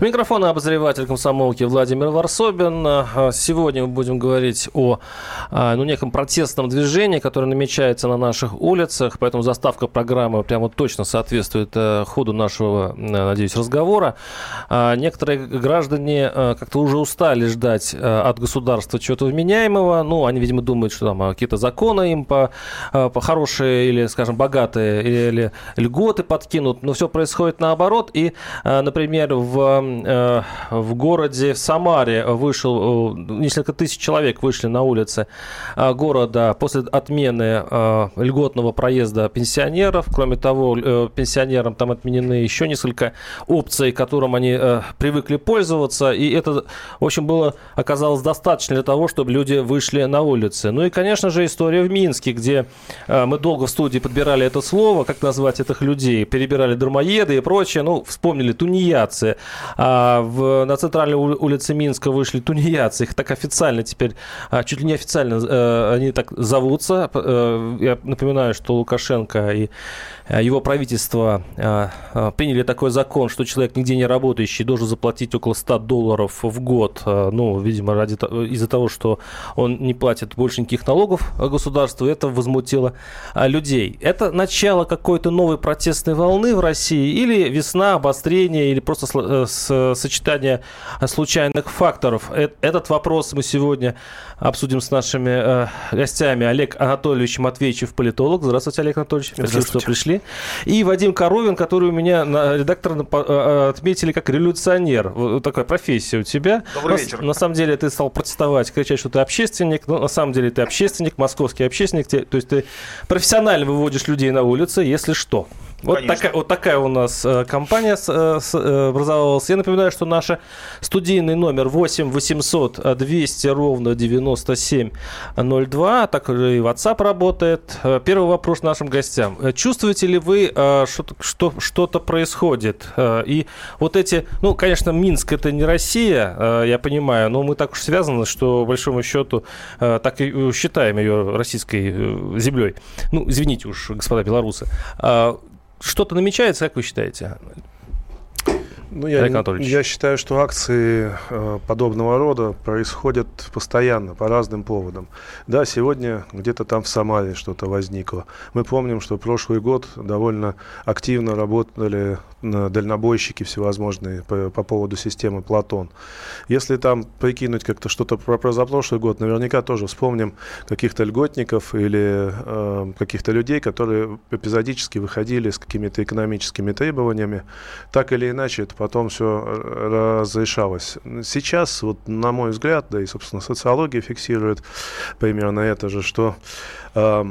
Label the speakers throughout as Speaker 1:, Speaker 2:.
Speaker 1: Микрофон обозреватель комсомолки Владимир Варсобин. А, сегодня мы будем говорить о а, ну, неком протестном движении, которое намечается на наших улицах, поэтому заставка программы прямо точно соответствует э, ходу нашего, э, надеюсь, разговора. А, некоторые граждане э, как-то уже устали ждать от государства чего-то вменяемого. Ну, они, видимо, думают, что там какие-то законы им по, по хорошие или, скажем, богатые или льготы подкинут, но все происходит наоборот. И, например, в Э, в городе Самаре вышел, э, несколько тысяч человек вышли на улицы э, города после отмены льготного проезда пенсионеров. Кроме того, пенсионерам там отменены еще несколько опций, которым они привыкли пользоваться. И это, в общем, было, оказалось достаточно для того, чтобы люди вышли на улицы. Ну и, конечно же, история в Минске, где мы долго в студии подбирали это слово, как назвать этих людей, перебирали дармоеды и прочее. Ну, вспомнили тунеядцы. А в, на центральной улице Минска вышли тунеядцы. Их так официально теперь, а, чуть ли не официально э, они так зовутся. Э, я напоминаю, что Лукашенко и э, его правительство приняли такой закон, что человек нигде не работающий должен заплатить около 100 долларов в год. Ну, видимо, ради, из-за того, что он не платит больше никаких налогов государству. Это возмутило людей. Это начало какой-то новой протестной волны в России или весна обострения, или просто с сочетание случайных факторов. Этот вопрос мы сегодня обсудим с нашими э, гостями. Олег Анатольевич Матвеевич, политолог. Здравствуйте, Олег Анатольевич. Спасибо, что пришли. И Вадим Коровин, который у меня на, редактор э, э, отметили как революционер. Вот такая профессия у тебя.
Speaker 2: Добрый вечер.
Speaker 1: На, на самом деле ты стал протестовать, кричать, что ты общественник. Но на самом деле ты общественник, московский общественник. То есть ты профессионально выводишь людей на улицы, если что. Вот такая, вот такая у нас э, компания э, э, образовалась. Я напоминаю, что наш студийный номер 8 800 200 ровно 9702. Также и WhatsApp работает. Первый вопрос нашим гостям. Чувствуете ли вы, что, что что-то происходит? И вот эти, ну, конечно, Минск это не Россия, я понимаю, но мы так уж связаны, что, большому счету, так и считаем ее российской землей. Ну, извините уж, господа белорусы. Что-то намечается, как вы считаете?
Speaker 2: Ну, я, я считаю, что акции э, подобного рода происходят постоянно, по разным поводам. Да, сегодня где-то там в Самаре что-то возникло. Мы помним, что прошлый год довольно активно работали дальнобойщики всевозможные по, по поводу системы Платон. Если там прикинуть как-то что-то про позапрошлый год, наверняка тоже вспомним каких-то льготников или э, каких-то людей, которые эпизодически выходили с какими-то экономическими требованиями. Так или иначе, это потом все разрешалось. Сейчас, вот, на мой взгляд, да и, собственно, социология фиксирует примерно это же, что э,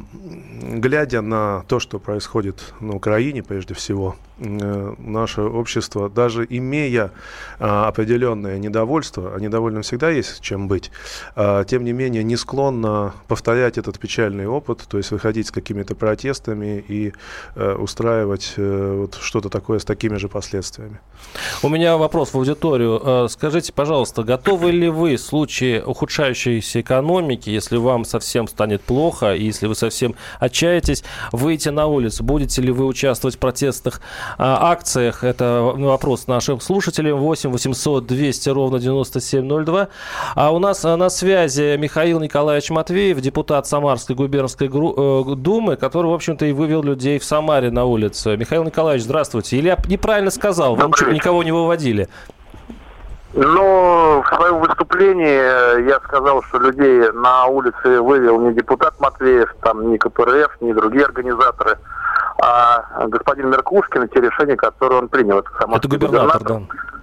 Speaker 2: глядя на то, что происходит на Украине, прежде всего, Э, наше общество, даже имея а, определенное недовольство, а недовольным всегда есть чем быть, а, тем не менее не склонно повторять этот печальный опыт, то есть выходить с какими-то протестами и а, устраивать а, вот что-то такое с такими же последствиями.
Speaker 1: У меня вопрос в аудиторию. Скажите, пожалуйста, готовы ли вы в случае ухудшающейся экономики, если вам совсем станет плохо, и если вы совсем отчаетесь, выйти на улицу? Будете ли вы участвовать в протестных а, акциях. Это вопрос нашим слушателям. 8 800 200 ровно 9702. А у нас а, на связи Михаил Николаевич Матвеев, депутат Самарской губернской э, думы, который, в общем-то, и вывел людей в Самаре на улицу. Михаил Николаевич, здравствуйте. Или я неправильно сказал, вам никого не выводили?
Speaker 3: Ну, в своем выступлении я сказал, что людей на улице вывел не депутат Матвеев, там не КПРФ, не другие организаторы, а господин Меркушкин, те решения, которые он принял.
Speaker 1: Это, Это губернатор, губернатор, да.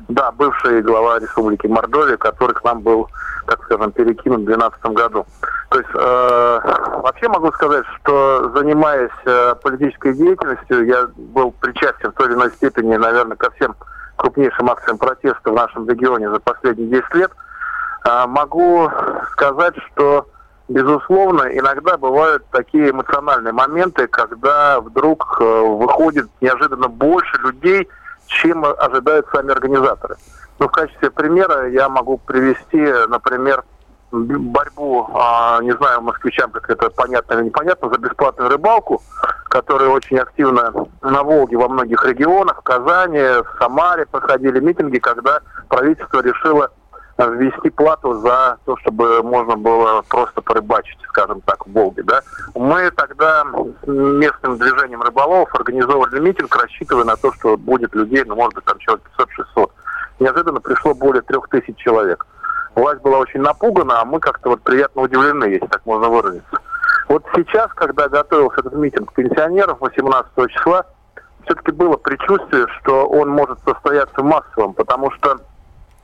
Speaker 3: Да, бывший глава Республики Мордовия, который к нам был, так скажем, перекинут в 2012 году. То есть, э, вообще могу сказать, что занимаясь э, политической деятельностью, я был причастен в той или иной степени, наверное, ко всем крупнейшим акциям протеста в нашем регионе за последние 10 лет. Э, могу сказать, что Безусловно, иногда бывают такие эмоциональные моменты, когда вдруг э, выходит неожиданно больше людей, чем ожидают сами организаторы. Ну, в качестве примера я могу привести, например, борьбу, а, не знаю, москвичам, как это понятно или непонятно, за бесплатную рыбалку, которая очень активно на Волге во многих регионах, в Казани, в Самаре проходили митинги, когда правительство решило ввести плату за то, чтобы можно было просто порыбачить, скажем так, в Волге. Да? Мы тогда местным движением рыболовов организовывали митинг, рассчитывая на то, что будет людей, ну, может быть, там человек 500-600. Неожиданно пришло более трех тысяч человек. Власть была очень напугана, а мы как-то вот приятно удивлены, если так можно выразиться. Вот сейчас, когда готовился этот митинг пенсионеров 18 числа, все-таки было предчувствие, что он может состояться массовым, потому что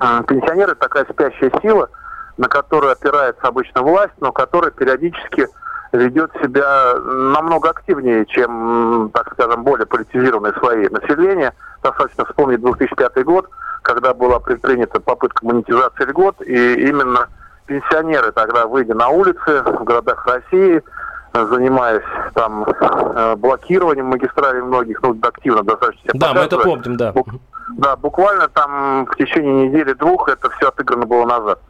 Speaker 3: пенсионеры такая спящая сила, на которую опирается обычно власть, но которая периодически ведет себя намного активнее, чем, так скажем, более политизированное свои население. Достаточно вспомнить 2005 год, когда была предпринята попытка монетизации льгот, и именно пенсионеры тогда, выйдя на улицы в городах России, занимаясь там э, блокированием магистралей многих, ну, активно достаточно.
Speaker 1: Да, мы это помним, да.
Speaker 3: Да, буквально там в течение недели-двух это все отыграно было назад.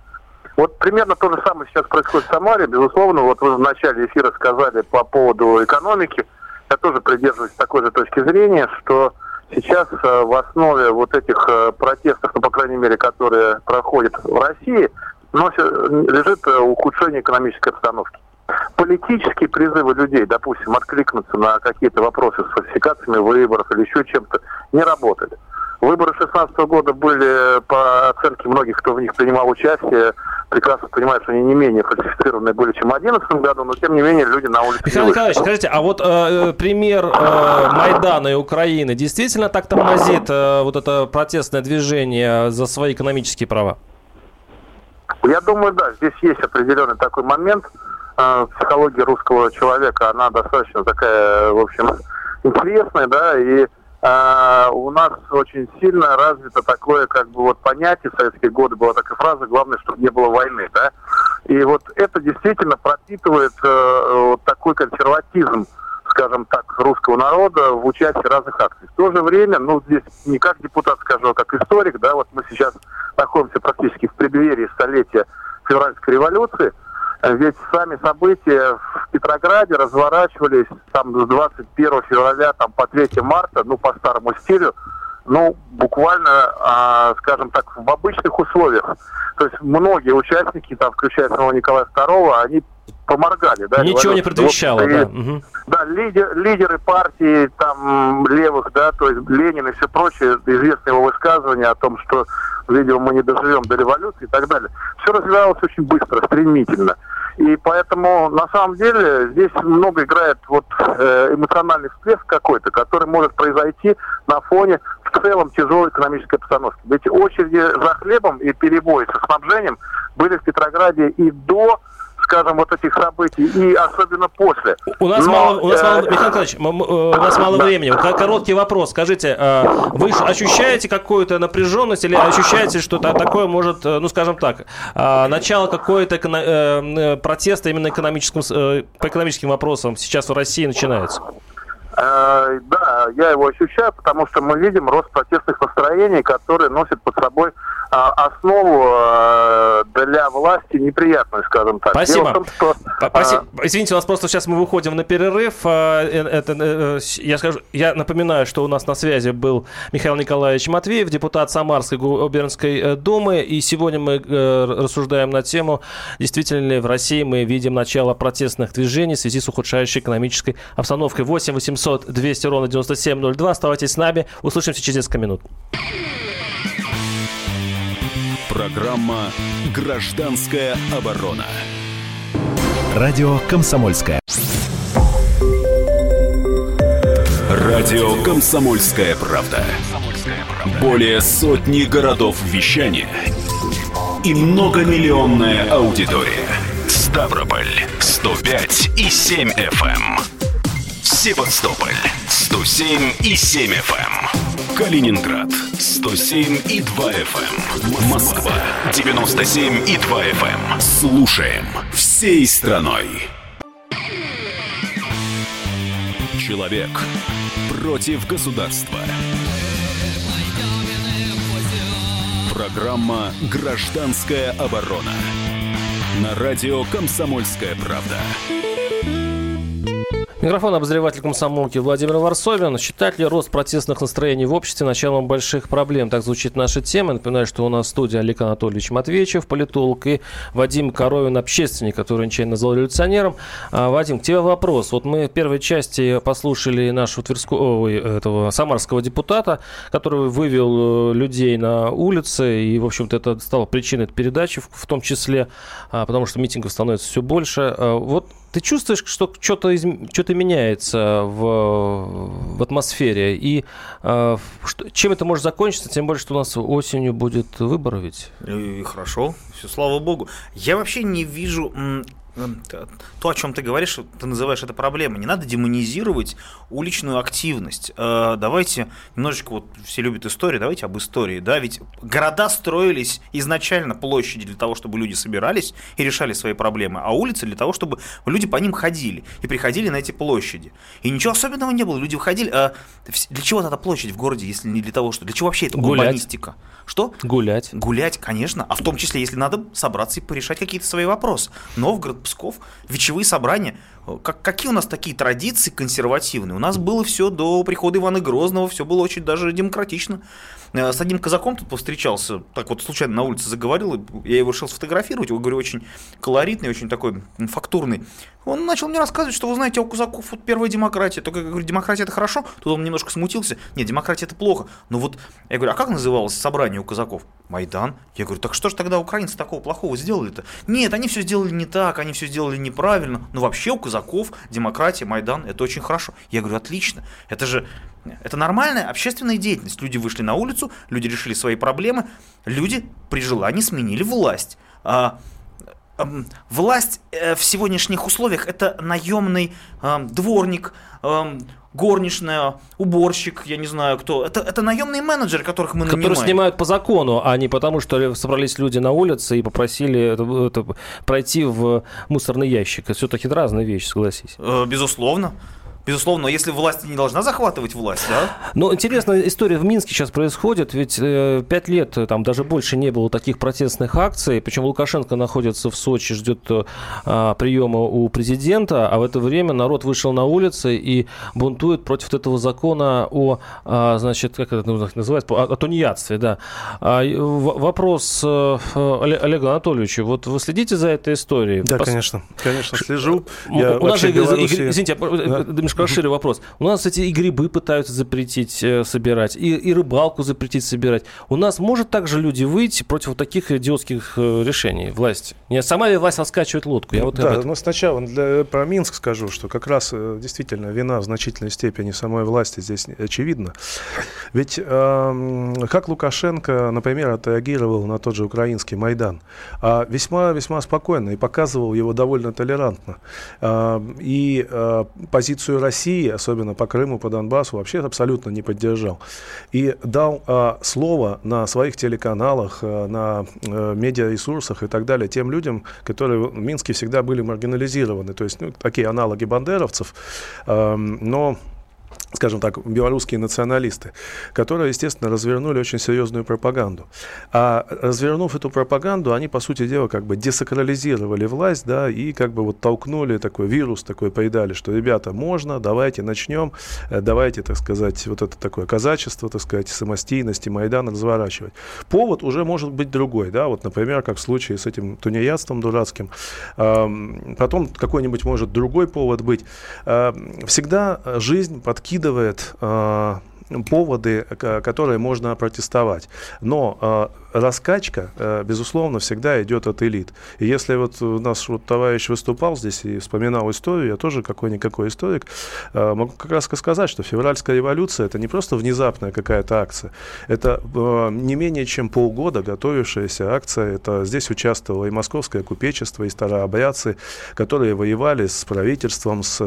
Speaker 3: Вот примерно то же самое сейчас происходит в Самаре. Безусловно, вот вы в начале эфира сказали по поводу экономики. Я тоже придерживаюсь такой же точки зрения, что сейчас э, в основе вот этих э, протестов, ну, по крайней мере, которые проходят в России, носит, лежит э, ухудшение экономической обстановки. Политические призывы людей, допустим, откликнуться на какие-то вопросы с фальсификациями выборов или еще чем-то, не работали. Выборы 2016 года были, по оценке многих, кто в них принимал участие, прекрасно понимают, что они не менее фальсифицированные были, чем в 2011 году, но тем не менее люди на улице
Speaker 1: Михаил Николаевич, скажите, а вот э, пример э, Майдана и Украины действительно так тормозит э, вот это протестное движение за свои экономические права?
Speaker 3: Я думаю, да, здесь есть определенный такой момент. Э, психология русского человека, она достаточно такая, в общем, интересная, да, и а, у нас очень сильно развито такое, как бы вот понятие, в советские годы была такая фраза, главное, чтобы не было войны, да. И вот это действительно пропитывает э, вот такой консерватизм, скажем так, русского народа в участии разных акций. В то же время, ну, здесь не как депутат скажу, а как историк, да, вот мы сейчас находимся практически в преддверии столетия февральской революции, ведь сами события в Петрограде разворачивались там с 21 февраля там, по 3 марта, ну, по старому стилю, ну, буквально, а, скажем так, в обычных условиях. То есть многие участники, там, включая самого Николая II, они поморгали. Да,
Speaker 1: Ничего не предвещало, вот, да.
Speaker 3: И, да, лидер, лидеры партии там левых, да, то есть Ленин и все прочее, известное его высказывание о том, что, видимо, мы не доживем до революции и так далее. Все развивалось очень быстро, стремительно. И поэтому, на самом деле, здесь много играет вот э, эмоциональный всплеск какой-то, который может произойти на фоне в целом тяжелой экономической обстановки. Ведь очереди за хлебом и перебои со снабжением были в Петрограде и до скажем, вот этих событий, и особенно после.
Speaker 1: У нас Но, мало, у нас мало, э, Михаил Николаевич, э, у нас мало времени. Короткий вопрос. Скажите, э, вы ощущаете какую-то напряженность или ощущаете, что такое может, ну, скажем так, начало какой-то протеста именно экономическим, по экономическим вопросам сейчас в России начинается?
Speaker 3: Да, я его ощущаю, потому что мы видим рост протестных настроений, которые носят под собой а, основу э, для власти неприятную, скажем так.
Speaker 1: Спасибо. Том, что, Спасибо. А... Извините, у нас просто сейчас мы выходим на перерыв. А, э, это, э, я, скажу, я напоминаю, что у нас на связи был Михаил Николаевич Матвеев, депутат Самарской губернской думы. И сегодня мы рассуждаем на тему, действительно ли в России мы видим начало протестных движений в связи с ухудшающей экономической обстановкой. 8 800 200 ровно 9702. Оставайтесь с нами. Услышимся через несколько минут.
Speaker 4: Программа «Гражданская оборона».
Speaker 5: Радио «Комсомольская».
Speaker 4: Радио «Комсомольская правда». Более сотни городов вещания и многомиллионная аудитория. Ставрополь 105 и 7 FM. Севастополь 107 и 7 FM. Калининград 107 и 2 FM. Москва 97 и 2 FM. Слушаем всей страной. Человек против государства. Программа «Гражданская оборона» на радио «Комсомольская правда».
Speaker 1: Микрофон обозреватель комсомолки Владимир Варсовин. Считает ли рост протестных настроений в обществе началом больших проблем? Так звучит наша тема. Напоминаю, что у нас в студии Олег Анатольевич Матвеевич, политолог, и Вадим Коровин, общественник, который нечаянно назвал революционером. А, Вадим, к тебе вопрос. Вот мы в первой части послушали нашего Тверского, ой, этого самарского депутата, который вывел э, людей на улицы, и, в общем-то, это стало причиной передачи в том числе, а, потому что митингов становится все больше. А, вот ты чувствуешь, что что-то из, что меняется в, в атмосфере? И э, что, чем это может закончиться? Тем более, что у нас осенью будет выборы ведь.
Speaker 6: И хорошо, все, слава богу. Я вообще не вижу то, о чем ты говоришь, ты называешь это проблемой. Не надо демонизировать уличную активность. Э, давайте немножечко, вот все любят историю, давайте об истории. Да? Ведь города строились изначально площади для того, чтобы люди собирались и решали свои проблемы, а улицы для того, чтобы люди по ним ходили и приходили на эти площади. И ничего особенного не было. Люди выходили. А для чего тогда площадь в городе, если не для того, что... Для чего вообще это
Speaker 1: Гулять. урбанистика?
Speaker 6: Что?
Speaker 1: Гулять.
Speaker 6: Гулять, конечно. А в том числе, если надо собраться и порешать какие-то свои вопросы. Новгород, Псков, вечевые собрания. Как, какие у нас такие традиции консервативные? У нас было все до прихода Ивана Грозного, все было очень даже демократично. Э, с одним казаком тут повстречался, так вот случайно на улице заговорил, я его решил сфотографировать, его, говорю, очень колоритный, очень такой фактурный. Он начал мне рассказывать, что вы знаете, у казаков вот первая демократия. Только я говорю, демократия это хорошо. Тут он немножко смутился. Нет, демократия это плохо. Но вот я говорю, а как называлось собрание у казаков? Майдан. Я говорю, так что же тогда украинцы такого плохого сделали-то? Нет, они все сделали не так, они все сделали неправильно. Но вообще у казаков демократия, Майдан это очень хорошо. Я говорю, отлично. Это же это нормальная общественная деятельность. Люди вышли на улицу, люди решили свои проблемы, люди при желании сменили власть. А, власть э, в сегодняшних условиях это наемный дворник, горничная, уборщик, я не знаю кто. Это, это наемные менеджеры, которых мы
Speaker 1: нанимаем. Которые снимают по закону, а не потому, что собрались люди на улице и попросили это, это, пройти в мусорный ящик. Это все-таки разные вещи, согласись.
Speaker 6: Э, безусловно. Безусловно, если власть не должна захватывать власть, да?
Speaker 1: Но интересная история в Минске сейчас происходит, ведь э, пять лет, э, там даже больше не было таких протестных акций, причем Лукашенко находится в Сочи, ждет а, приема у президента, а в это время народ вышел на улицы и бунтует против этого закона о, а, значит, как это называется, о, о тунеядстве, да. А, вопрос Олегу Анатольевичу, вот вы следите за этой историей?
Speaker 2: Да, Пос... конечно, конечно, слежу.
Speaker 1: Я у нас же, Беларуси... извините, да? Расширю вопрос. У нас эти и грибы пытаются запретить э, собирать, и, и рыбалку запретить собирать. У нас может также люди выйти против вот таких идиотских э, решений власти? Не сама ли власть раскачивает лодку?
Speaker 2: Я вот да, но ну, сначала для, про Минск скажу, что как раз э, действительно вина в значительной степени самой власти здесь очевидна. Ведь э, как Лукашенко, например, отреагировал на тот же украинский Майдан? А весьма-весьма спокойно и показывал его довольно толерантно. Э, и э, позицию России, особенно по Крыму, по Донбассу, вообще абсолютно не поддержал. И дал э, слово на своих телеканалах, э, на э, медиаресурсах и так далее тем людям, которые в Минске всегда были маргинализированы. То есть ну, такие аналоги бандеровцев, э, но скажем так, белорусские националисты, которые, естественно, развернули очень серьезную пропаганду. А развернув эту пропаганду, они, по сути дела, как бы десакрализировали власть, да, и как бы вот толкнули такой вирус, такой поедали, что, ребята, можно, давайте начнем, э, давайте, так сказать, вот это такое казачество, так сказать, самостийность и Майдан разворачивать. Повод уже может быть другой, да, вот, например, как в случае с этим тунеядством дурацким. Потом какой-нибудь может другой повод быть. Всегда жизнь подкидывает подкидывает э, поводы, которые можно протестовать. Но э, раскачка, э, безусловно, всегда идет от элит. И если вот у нас вот товарищ выступал здесь и вспоминал историю, я тоже какой-никакой историк, э, могу как раз сказать, что февральская революция это не просто внезапная какая-то акция, это э, не менее чем полгода готовившаяся акция. Это здесь участвовало и московское купечество, и старообрядцы, которые воевали с правительством, с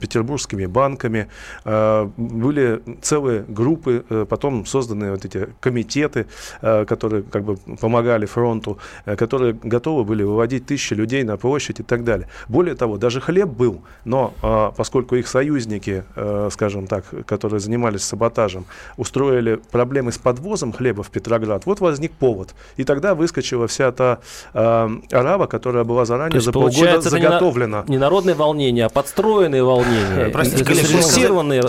Speaker 2: петербургскими банками. Были целые группы, потом созданы вот эти комитеты, которые которые как бы помогали фронту, э, которые готовы были выводить тысячи людей на площадь и так далее. Более того, даже хлеб был, но а, поскольку их союзники, э, скажем так, которые занимались саботажем, устроили проблемы с подвозом хлеба в Петроград, вот возник повод. И тогда выскочила вся та э, арава, которая была заранее за полгода заготовлена.
Speaker 1: Не, народные волнения, а подстроенные волнения.
Speaker 2: Простите, срежиссированные.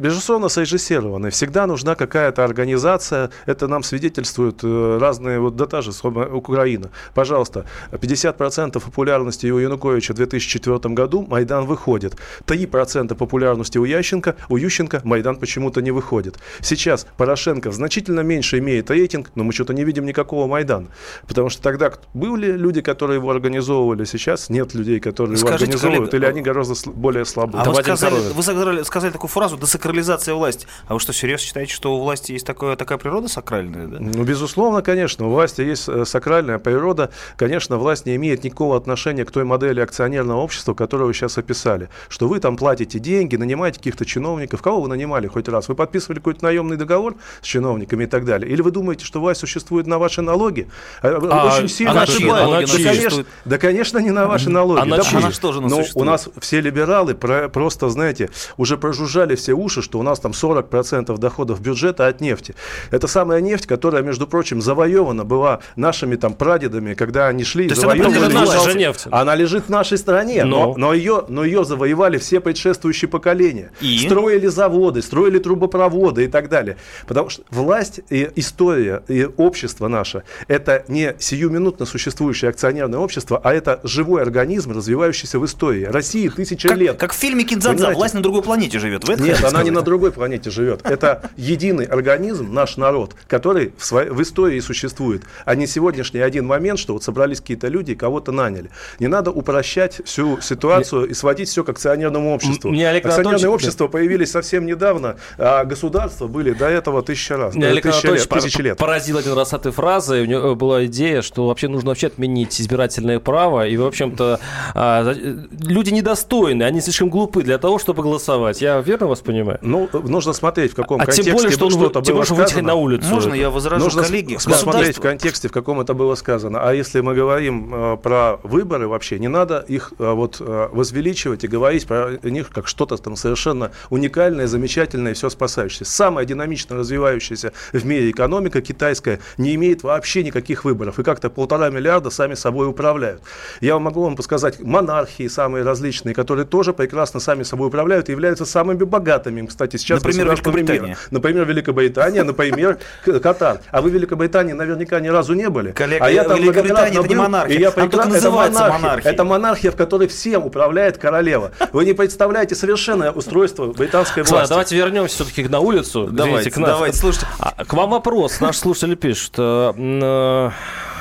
Speaker 2: Безусловно, срежиссированные. Всегда нужна какая-то организация. Это нам свидетельствуют э, разные, вот да та же Украина. Пожалуйста, 50% популярности у Януковича в 2004 году Майдан выходит. 3% популярности у Ященко, у Ющенко Майдан почему-то не выходит. Сейчас Порошенко значительно меньше имеет рейтинг, но мы что-то не видим никакого Майдана. Потому что тогда были люди, которые его организовывали, сейчас нет людей, которые Скажите, его организовывают, коллега, или они гораздо более слабые.
Speaker 6: А вы сказали, вы сказали, сказали такую фразу «десакрализация власти». А вы что, серьезно считаете, что у власти есть такое, такая природа сакральная? Да?
Speaker 2: Ну, безусловно, конечно. У власти есть э, сакральная природа. Конечно, власть не имеет никакого отношения к той модели акционерного общества, которую вы сейчас описали. Что вы там платите деньги, нанимаете каких-то чиновников. Кого вы нанимали хоть раз? Вы подписывали какой-то наемный договор с чиновниками и так далее? Или вы думаете, что власть существует на ваши налоги? А, а Очень сильно ошибаетесь. Да, конечно, да, конечно, не на ваши налоги. А
Speaker 6: на да, она что же
Speaker 2: Но у нас все либералы про, просто, знаете, уже прожужжали все уши, что у нас там 40% доходов бюджета от нефти. Это самая нефть, которая, между прочим, завоевана была нашими там прадедами, когда они шли и завоевывали. Наша нефть. Она лежит в нашей стране, но, но, но, ее, но ее завоевали все предшествующие поколения. И? Строили заводы, строили трубопроводы и так далее. Потому что власть и история и общество наше – это не сиюминутно существующее акционерное общество, а это живой организм, развивающийся в истории. России тысяча
Speaker 6: как,
Speaker 2: лет.
Speaker 6: Как в фильме «Киндзадза» власть на другой планете живет.
Speaker 2: Вы Нет, она не на другой планете живет. Это единый организм, наш народ, который в, своей, в истории существует, а не сегодняшний один момент, что вот собрались какие-то люди и кого-то наняли. Не надо упрощать всю ситуацию и сводить все к акционерному обществу. Мне Олег Акционерные общества появились совсем недавно, а государства были до этого тысяча раз.
Speaker 1: Мне Олег тысяча лет, тысячи лет. поразил один раз этой фразой. У него была идея, что вообще нужно вообще отменить избирательное право. И, в общем-то, а, люди недостойны, они слишком глупы для того, чтобы голосовать. Я верно вас понимаю?
Speaker 2: Ну, нужно смотреть, в каком а контексте
Speaker 1: тем более, что что-то тем было сказано. на улицу.
Speaker 6: Можно я возражу,
Speaker 2: нужно
Speaker 6: коллеги?
Speaker 2: смотреть в контексте, в каком это было сказано. А если мы говорим э, про выборы вообще, не надо их э, вот э, возвеличивать и говорить про них как что-то там совершенно уникальное, замечательное и все спасающее. Самая динамично развивающаяся в мире экономика китайская не имеет вообще никаких выборов. И как-то полтора миллиарда сами собой управляют. Я могу вам подсказать монархии самые различные, которые тоже прекрасно сами собой управляют и являются самыми богатыми. Кстати, сейчас
Speaker 6: например, Великобритания.
Speaker 2: Например, Великобритания, например, Катар. А вы в Великобритании наверняка ни разу не были.
Speaker 6: Коллега,
Speaker 2: а
Speaker 6: я там Великобритания это не монархия. И я прекрасно, это монархия. монархия.
Speaker 2: Это монархия, в которой всем управляет королева. Вы не представляете совершенное устройство британской власти.
Speaker 1: Давайте вернемся все-таки на улицу.
Speaker 6: Давайте, к давайте, слушайте.
Speaker 1: А, к вам вопрос. Наш слушатель пишет. Э, э,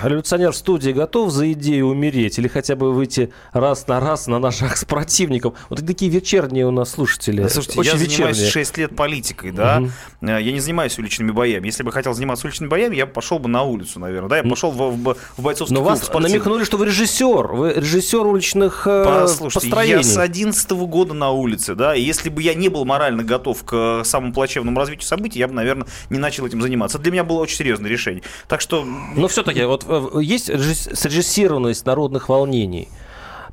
Speaker 1: революционер в студии готов за идею умереть или хотя бы выйти раз на раз на наших с противником? Вот такие вечерние у нас слушатели.
Speaker 6: Слушайте, Очень я вечерние. занимаюсь 6 лет политикой, да. Угу. Я не занимаюсь уличными боями. Если бы хотел заниматься уличными боями, я пошел бы на улицу, наверное. Да, я пошел в, в, в бойцовский
Speaker 1: Но клуб вас спортивный. намекнули, что вы режиссер. Вы режиссер уличных э, Послушайте, построений.
Speaker 6: я с 11 года на улице, да. И если бы я не был морально готов к самому плачевному развитию событий, я бы, наверное, не начал этим заниматься. Это для меня было очень серьезное решение. Так что...
Speaker 1: Но все-таки вот есть срежиссированность народных волнений?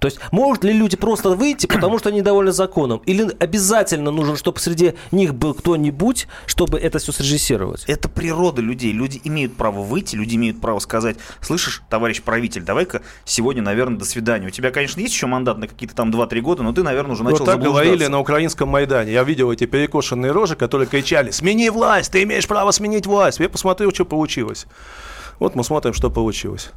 Speaker 1: То есть могут ли люди просто выйти, потому что они недовольны законом? Или обязательно нужно, чтобы среди них был кто-нибудь, чтобы это все срежиссировать?
Speaker 6: Это природа людей. Люди имеют право выйти, люди имеют право сказать, слышишь, товарищ правитель, давай-ка сегодня, наверное, до свидания. У тебя, конечно, есть еще мандат на какие-то там 2-3 года, но ты, наверное, уже начал Вот
Speaker 2: так говорили на украинском Майдане. Я видел эти перекошенные рожи, которые кричали, смени власть, ты имеешь право сменить власть. Я посмотрел, что получилось. Вот мы смотрим, что получилось.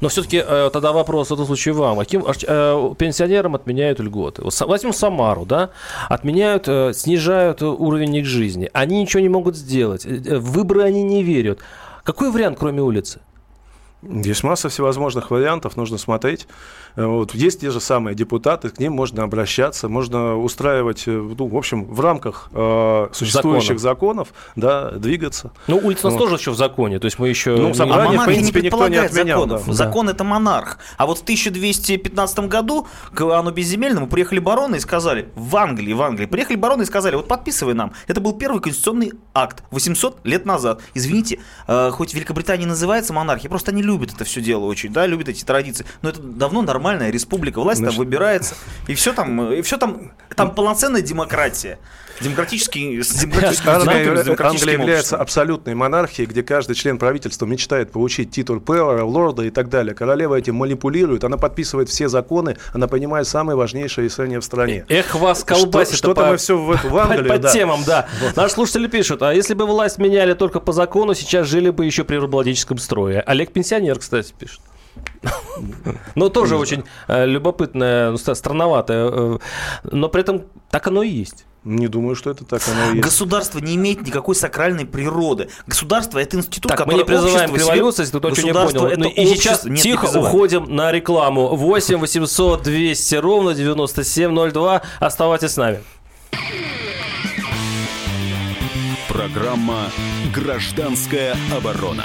Speaker 1: Но все-таки э, тогда вопрос в этом случае вам. Каким э, пенсионерам отменяют льготы? Возьмем Самару, да? Отменяют, э, снижают уровень их жизни. Они ничего не могут сделать. В выборы они не верят. Какой вариант, кроме улицы?
Speaker 2: Есть масса всевозможных вариантов, нужно смотреть. Вот, есть те же самые депутаты, к ним можно обращаться, можно устраивать, ну, в общем, в рамках э, существующих законов, да, двигаться.
Speaker 1: Ну, улица у нас вот. тоже еще в законе, то есть мы еще...
Speaker 6: Ну, собрание, а в принципе, не никто не отменял. Законов. Да. Закон да. это монарх. А вот в 1215 году к Иоанну Безземельному приехали бароны и сказали, в Англии, в Англии, приехали бароны и сказали, вот подписывай нам. Это был первый конституционный акт 800 лет назад. Извините, э, хоть Великобритания называется монархия, просто они любят это все дело очень, да, любят эти традиции. Но это давно нормальная республика, власть Значит... там выбирается, и все там, и все там, там полноценная демократия. Демократический, с демократическим
Speaker 2: Англия, Англия является абсолютной монархией, где каждый член правительства мечтает получить титул пэлора, лорда и так далее. Королева этим манипулирует, она подписывает все законы, она принимает самые важнейшие решения в стране.
Speaker 1: Эх, вас колбасит.
Speaker 2: Что-то мы все в, в Англию,
Speaker 1: По, да. темам, да. Вот. Наши слушатели пишут, а если бы власть меняли только по закону, сейчас жили бы еще при рабовладельческом строе. Олег пенсионер, кстати, пишет. Но тоже очень э, любопытная, ну, странноватая. Э, но при этом так оно и есть.
Speaker 2: Не думаю, что это так оно и есть.
Speaker 6: Государство не имеет никакой сакральной природы. Государство это институт,
Speaker 1: так,
Speaker 6: который
Speaker 1: мы не призываем к революции, если кто-то не понял. Это ну, и сейчас Нет, тихо уходим на рекламу. 8 800 200 ровно 9702. Оставайтесь с нами.
Speaker 4: Программа «Гражданская оборона».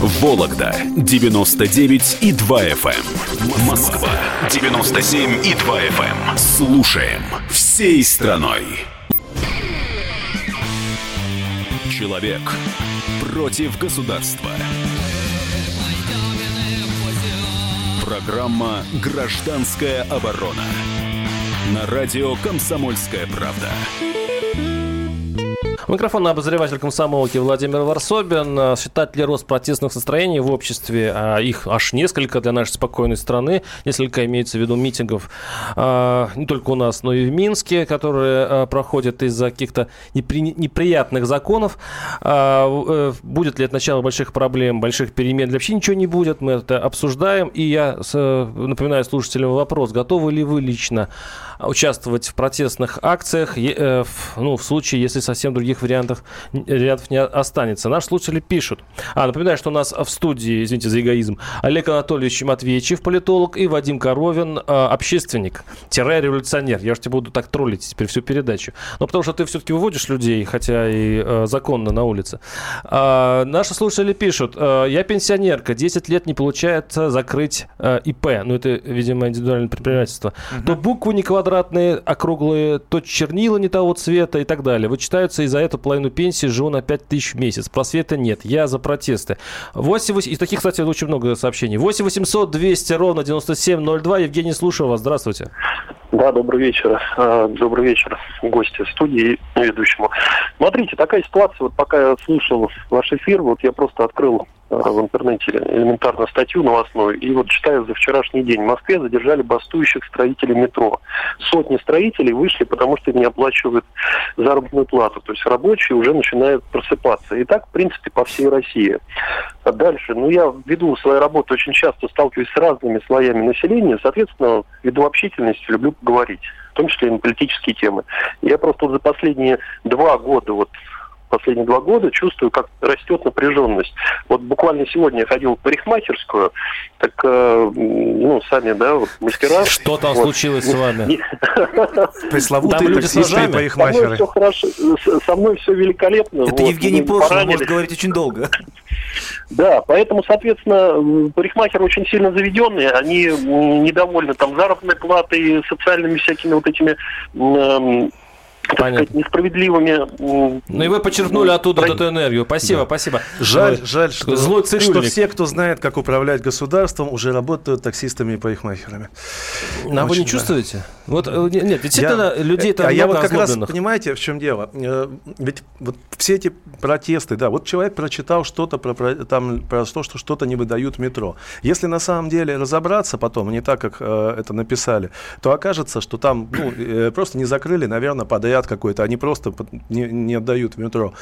Speaker 4: Вологда 99 и 2 FM. Эм. Москва 97 и 2 FM. Эм. Слушаем всей страной. Человек против государства. Программа «Гражданская оборона». На радио «Комсомольская правда».
Speaker 1: Микрофон обозреватель комсомолки Владимир Варсобин. Считать ли рост протестных настроений в обществе, а их аж несколько для нашей спокойной страны, несколько имеется в виду митингов а, не только у нас, но и в Минске, которые а, проходят из-за каких-то непри... неприятных законов. Э, будет ли это начало больших проблем, больших перемен? Для вообще ничего не будет, мы это обсуждаем. И я напоминаю слушателям вопрос, готовы ли вы лично участвовать в протестных акциях, э, ну, в случае, если совсем других вариантов, вариантов не останется. Наши слушатели пишут. А, напоминаю, что у нас в студии, извините за эгоизм, Олег Анатольевич Матвеевич, политолог, и Вадим Коровин, э, общественник, революционер. Я же тебя буду так троллить теперь всю передачу. Но потому что ты все-таки выводишь людей, хотя и э, законно на улице. А, наши слушатели пишут. Я пенсионерка, 10 лет не получается закрыть ИП. Ну, это, видимо, индивидуальное предпринимательство. Uh-huh. То букву не квадрат квадратные, округлые, то чернила не того цвета и так далее. Вычитаются и за эту половину пенсии живу на 5 тысяч в месяц. Просвета нет. Я за протесты. 8, 8, и таких, кстати, очень много сообщений. 8 800 200 ровно 9702. Евгений, слушаю вас. Здравствуйте.
Speaker 7: Да, добрый вечер. А, добрый вечер, гости студии ведущему. Смотрите, такая ситуация, вот пока я слушал ваш эфир, вот я просто открыл в интернете элементарно статью новостную, и вот читаю за вчерашний день. В Москве задержали бастующих строителей метро. Сотни строителей вышли, потому что не оплачивают заработную плату. То есть рабочие уже начинают просыпаться. И так, в принципе, по всей России. А дальше, ну, я веду свою работу очень часто, сталкиваюсь с разными слоями населения, соответственно, веду общительность, люблю говорить, в том числе и на политические темы. Я просто вот за последние два года вот последние два года чувствую, как растет напряженность. Вот буквально сегодня я ходил в парикмахерскую, так, э, ну, сами, да, вот мастера.
Speaker 1: Что там вот. случилось с вами?
Speaker 2: Пресловутые люди с парикмахеры.
Speaker 7: Со мной все хорошо, со мной все великолепно.
Speaker 6: Это вот, Евгений Пошлин может говорить очень долго.
Speaker 7: Да, поэтому, соответственно, парикмахеры очень сильно заведенные, они недовольны там заработной платой, социальными всякими вот этими Понятно. сказать, несправедливыми.
Speaker 1: Ну и вы подчеркнули оттуда эту энергию. Спасибо, да. спасибо.
Speaker 2: Жаль, Ой, жаль, что, злой что все, кто знает, как управлять государством, уже работают таксистами и парикмахерами.
Speaker 1: А вы не чувствуете? Вот, э, нет, действительно, я, людей там
Speaker 2: А я вот как раз, понимаете, в чем дело? Э, ведь вот все эти протесты, да, вот человек прочитал что-то про, про, там, про то, что что-то не выдают в метро. Если на самом деле разобраться потом, не так, как э, это написали, то окажется, что там ну, э, просто не закрыли, наверное, подряд наряд какой-то, они просто не, не отдают в метро.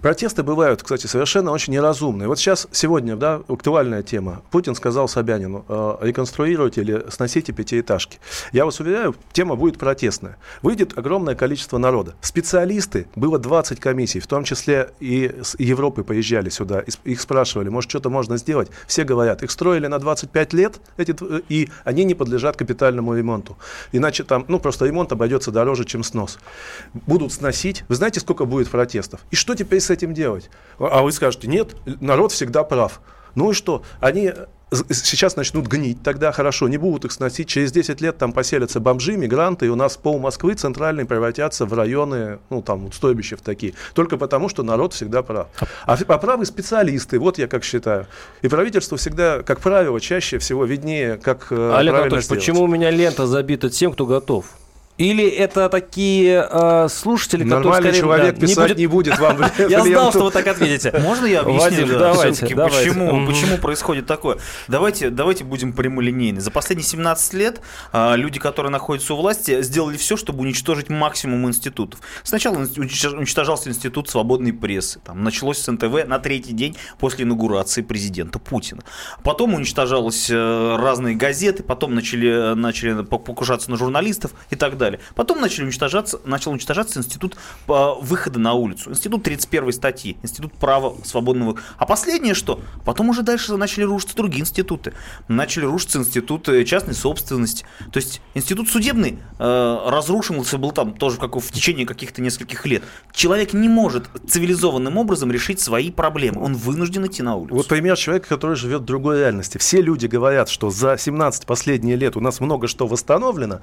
Speaker 2: Протесты бывают, кстати, совершенно очень неразумные. Вот сейчас, сегодня, да, актуальная тема. Путин сказал Собянину, э, реконструируйте или сносите пятиэтажки. Я вас уверяю, тема будет протестная. Выйдет огромное количество народа. Специалисты, было 20 комиссий, в том числе и с Европы поезжали сюда, их спрашивали, может, что-то можно сделать. Все говорят, их строили на 25 лет, эти, и они не подлежат капитальному ремонту. Иначе там, ну, просто ремонт обойдется дороже, чем снос. Будут сносить. Вы знаете, сколько будет протестов? И что теперь с этим делать? А вы скажете, нет, народ всегда прав. Ну и что? Они сейчас начнут гнить, тогда хорошо, не будут их сносить. Через 10 лет там поселятся бомжи, мигранты, и у нас пол Москвы центральные превратятся в районы, ну там, стойбища в такие. Только потому, что народ всегда прав. А, а правы специалисты, вот я как считаю. И правительство всегда, как правило, чаще всего виднее, как э,
Speaker 1: Олег Анатольевич, почему у меня лента забита тем, кто готов? Или это такие э, слушатели,
Speaker 2: Нормальный
Speaker 1: которые...
Speaker 2: человек да, писать не будет, не будет вам.
Speaker 1: Я знал, что вы так ответите.
Speaker 6: Можно я объясню? давайте, Почему, почему происходит такое? Давайте, давайте будем прямолинейны. За последние 17 лет а, люди, которые находятся у власти, сделали все, чтобы уничтожить максимум институтов. Сначала уничтожался институт свободной прессы. Там началось с НТВ на третий день после инаугурации президента Путина. Потом уничтожались э, разные газеты, потом начали, начали покушаться на журналистов и так далее далее. Потом начали уничтожаться, начал уничтожаться институт а, выхода на улицу, институт 31 статьи, институт права свободного. А последнее что? Потом уже дальше начали рушиться другие институты. Начали рушиться институты частной собственности. То есть институт судебный э, разрушился был там тоже как в течение каких-то нескольких лет. Человек не может цивилизованным образом решить свои проблемы. Он вынужден идти на улицу.
Speaker 2: Вот пример человека, который живет в другой реальности. Все люди говорят, что за 17 последние лет у нас много что восстановлено.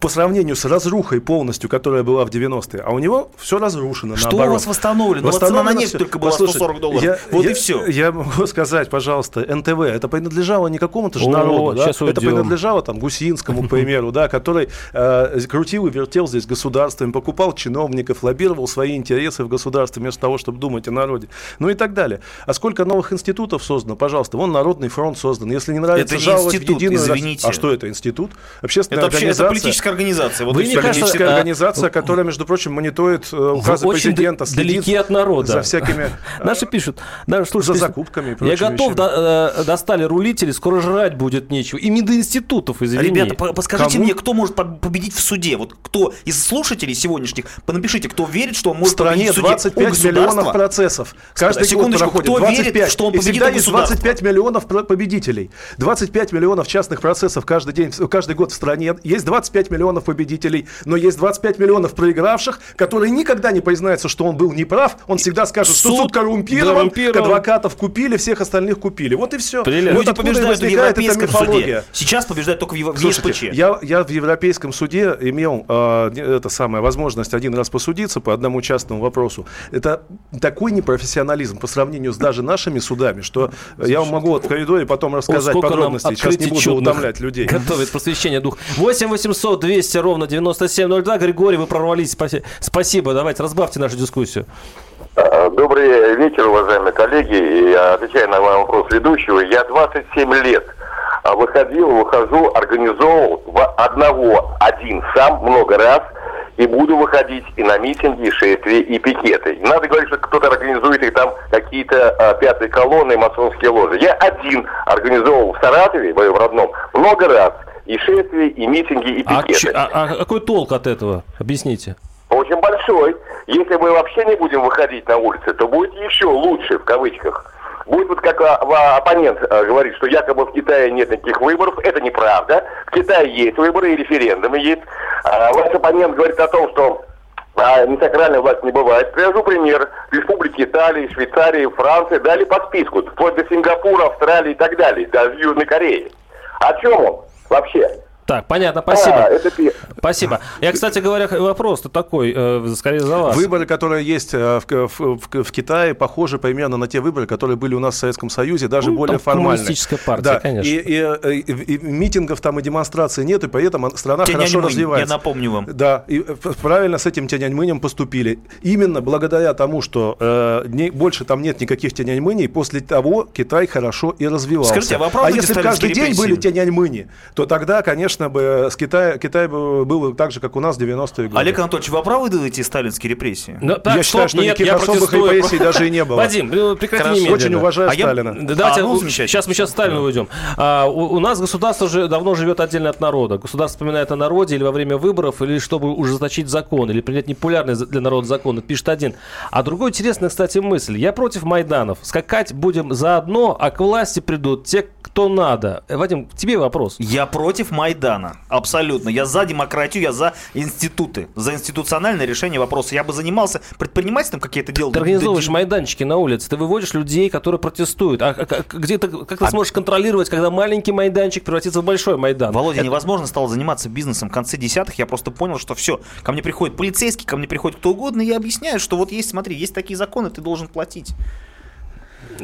Speaker 2: По сравнению с разрухой полностью, которая была в 90-е, а у него все разрушено.
Speaker 6: Что наоборот. у вас восстановлено? восстановлено вот цена на нефть все. только была Послушайте, 140 долларов. Я, вот
Speaker 2: я,
Speaker 6: и все.
Speaker 2: Я могу сказать, пожалуйста, НТВ, это принадлежало не какому-то же народу, да? это принадлежало там Гусинскому, к примеру, да, который э, крутил и вертел здесь государством, покупал чиновников, лоббировал свои интересы в государстве вместо того, чтобы думать о народе, ну и так далее. А сколько новых институтов создано, пожалуйста, вон Народный фронт создан. Если не нравится
Speaker 6: это жаловать институт,
Speaker 2: единую...
Speaker 6: извините.
Speaker 2: А что это, институт?
Speaker 6: Общественная это, организация. это политическая организация.
Speaker 2: Вот Вы не политическая организация, которая, между прочим, мониторит э, указы
Speaker 1: очень
Speaker 2: президента,
Speaker 1: далеки от народа.
Speaker 2: За всякими...
Speaker 1: Наши пишут. Да,
Speaker 2: слушай, за закупками и
Speaker 1: Я готов, до, э, достали рулители, скоро жрать будет нечего. И не до институтов, извини.
Speaker 6: Ребята, подскажите Кому? мне, кто может победить в суде? Вот кто из слушателей сегодняшних, напишите, кто верит, что он может победить в суде
Speaker 2: 25 миллионов процессов. Каждый Секундочку, год проходит. кто 25. верит, что он победит и всегда есть 25 миллионов победителей. 25 миллионов частных процессов каждый день, каждый год в стране. Есть 25 миллионов победителей, но есть 25 миллионов проигравших, которые никогда не признаются, что он был неправ. Он всегда скажет, суд, что суд коррумпирован, адвокатов купили, всех остальных купили. Вот и все.
Speaker 6: Прелестно. Вот побеждают в европейском суде. Сейчас побеждают только в, Слушайте,
Speaker 2: Я, я в европейском суде имел э, это самое, возможность один раз посудиться по одному частному вопросу. Это такой непрофессионализм по сравнению с даже нашими судами, что Слушайте, я вам могу вот в коридоре потом рассказать подробности. Сейчас не буду утомлять людей.
Speaker 1: Готовит просвещение дух. 8 800 200 ровно 9702. Григорий, вы прорвались. Спасибо. Давайте разбавьте нашу дискуссию.
Speaker 8: А, добрый вечер, уважаемые коллеги. Я отвечаю на ваш вопрос ведущего. Я 27 лет а, выходил, выхожу, организовывал одного, один сам много раз и буду выходить и на митинги, и шествия, и пикеты. Не надо говорить, что кто-то организует и там какие-то а, пятые колонны масонские ложи. Я один организовывал в Саратове, в моем родном, много раз и шествия, и митинги, и а пикеты.
Speaker 1: А, а, а какой толк от этого? Объясните.
Speaker 8: Очень большой. Если мы вообще не будем выходить на улицы, то будет еще лучше, в кавычках. Будет вот как а, а, оппонент говорит, что якобы в Китае нет никаких выборов. Это неправда. В Китае есть выборы и референдумы есть. Ваш оппонент говорит о том, что а несакральной власти не бывает. Привожу пример. Республики Италии, Швейцарии, Франции дали по списку. Вплоть до Сингапура, Австралии и так далее. Даже Южной Кореи. О чем он вообще?
Speaker 1: Так, понятно, спасибо. А, это... Спасибо. Я, кстати говоря, вопрос-то такой, э, скорее за вас.
Speaker 2: Выборы, которые есть э, в, в, в, в Китае, похожи примерно на те выборы, которые были у нас в Советском Союзе, даже ну, более формальные.
Speaker 1: Коммунистическая партия, да. конечно.
Speaker 2: И, и, и, и миттингов там и демонстраций нет, и поэтому страна Тяньаньмынь, хорошо развивается.
Speaker 6: Я напомню вам.
Speaker 2: Да, и правильно с этим Тяньаньмынем поступили. Именно благодаря тому, что э, не, больше там нет никаких Тяньаньмыней, после того Китай хорошо и развивался.
Speaker 6: Скажите, а, а
Speaker 2: если каждый день были Тяньаньмыни, то тогда, конечно, конечно бы, с Китая, Китай бы был так же, как у нас в 90-е годы.
Speaker 6: Олег Анатольевич, вы правы эти сталинские репрессии?
Speaker 2: Но, ну, так, я стоп, считаю, что нет, никаких особых репрессий даже и не было.
Speaker 1: Вадим, ну, прекрати
Speaker 2: Очень уважаю а Сталина.
Speaker 1: Я, давайте, а, ну, сейчас мы сейчас Сталина уйдем. А, у, у нас государство уже давно живет отдельно от народа. Государство вспоминает о народе или во время выборов, или чтобы ужесточить закон, или принять непопулярный для народа закон. Пишет один. А другой интересная, кстати, мысль. Я против Майданов. Скакать будем заодно, а к власти придут те, кто надо. Вадим, тебе вопрос.
Speaker 6: Я против Майдана. Абсолютно. Я за демократию, я за институты, за институциональное решение вопроса. Я бы занимался предпринимательством, как я это делал.
Speaker 1: Ты организовываешь майданчики на улице, ты выводишь людей, которые протестуют. А, а, а где ты, как ты а... сможешь контролировать, когда маленький майданчик превратится в большой майдан?
Speaker 6: Володя, это... невозможно стало заниматься бизнесом в конце десятых. Я просто понял, что все. Ко мне приходит полицейский, ко мне приходит кто угодно, и я объясняю, что вот есть, смотри, есть такие законы, ты должен платить.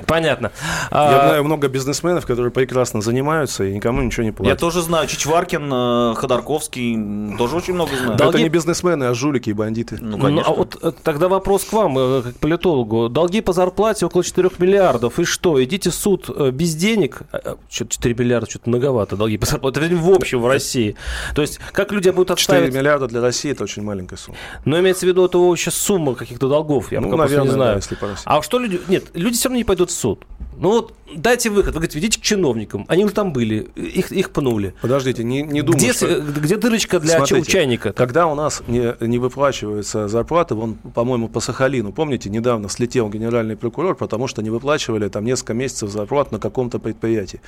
Speaker 1: Понятно.
Speaker 2: Я а... знаю много бизнесменов, которые прекрасно занимаются и никому ничего не платят.
Speaker 6: Я тоже знаю. Чичваркин, э, Ходорковский, тоже очень много знаю.
Speaker 2: Долги... Это не бизнесмены, а жулики и бандиты.
Speaker 1: Ну, конечно. Ну, а вот э, тогда вопрос к вам, э, как политологу. Долги по зарплате около 4 миллиардов. И что, идите в суд без денег? Что-то 4 миллиарда, что-то многовато долги по зарплате. Это в общем в России. То есть, как люди будут отставить...
Speaker 2: 4 миллиарда для России – это очень маленькая сумма.
Speaker 1: Но имеется в виду, это сейчас сумма каких-то долгов. Я ну, пока наверное, не знаю. Да, если по России. А что люди... Нет, люди все равно не пойдут в суд. Ну вот дайте выход. Вы говорите, ведите к чиновникам. Они уже там были, их, их пнули.
Speaker 2: Подождите, не, не думаю,
Speaker 1: где, что... где дырочка для Смотрите, чайника?
Speaker 2: Когда у нас не, не выплачиваются зарплаты, вон, по-моему, по Сахалину, помните, недавно слетел генеральный прокурор, потому что не выплачивали там несколько месяцев зарплат на каком-то предприятии.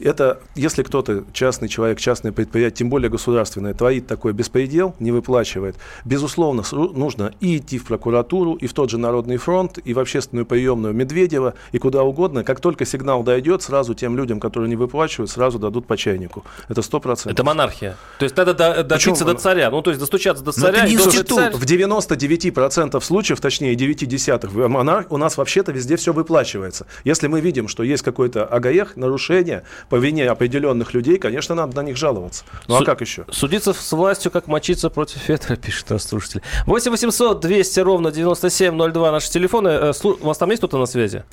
Speaker 2: Это, если кто-то, частный человек, частное предприятие, тем более государственное, творит такой беспредел, не выплачивает, безусловно, нужно и идти в прокуратуру, и в тот же Народный фронт, и в общественную приемную Медведева, и куда угодно. Как только сигнал дойдет, сразу тем людям, которые не выплачивают, сразу дадут по чайнику. Это сто процентов.
Speaker 1: Это монархия. То есть надо до, добиться до царя. Ну, то есть достучаться до царя. И
Speaker 2: царь... В 99% случаев, точнее 9 десятых, монарх, у нас вообще-то везде все выплачивается. Если мы видим, что есть какой-то агаех, нарушение по вине определенных людей, конечно, надо на них жаловаться. Ну а Су- а как еще?
Speaker 1: Судиться с властью, как мочиться против ветра, пишет наш слушатель. 8 800 200 ровно 9702 наши телефоны. Э, у вас там есть кто-то на связи?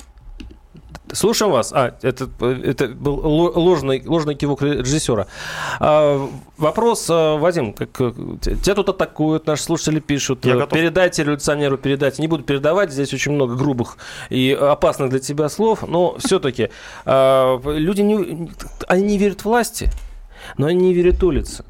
Speaker 1: Слушаем вас. А, это, это был ложный, ложный кивок режиссера. А, вопрос, а, Вадим, как, тебя тут атакуют, наши слушатели пишут. Я передайте революционеру, передайте. Не буду передавать, здесь очень много грубых и опасных для тебя слов, но все-таки а, люди не, они не верят власти, но они не верят улице.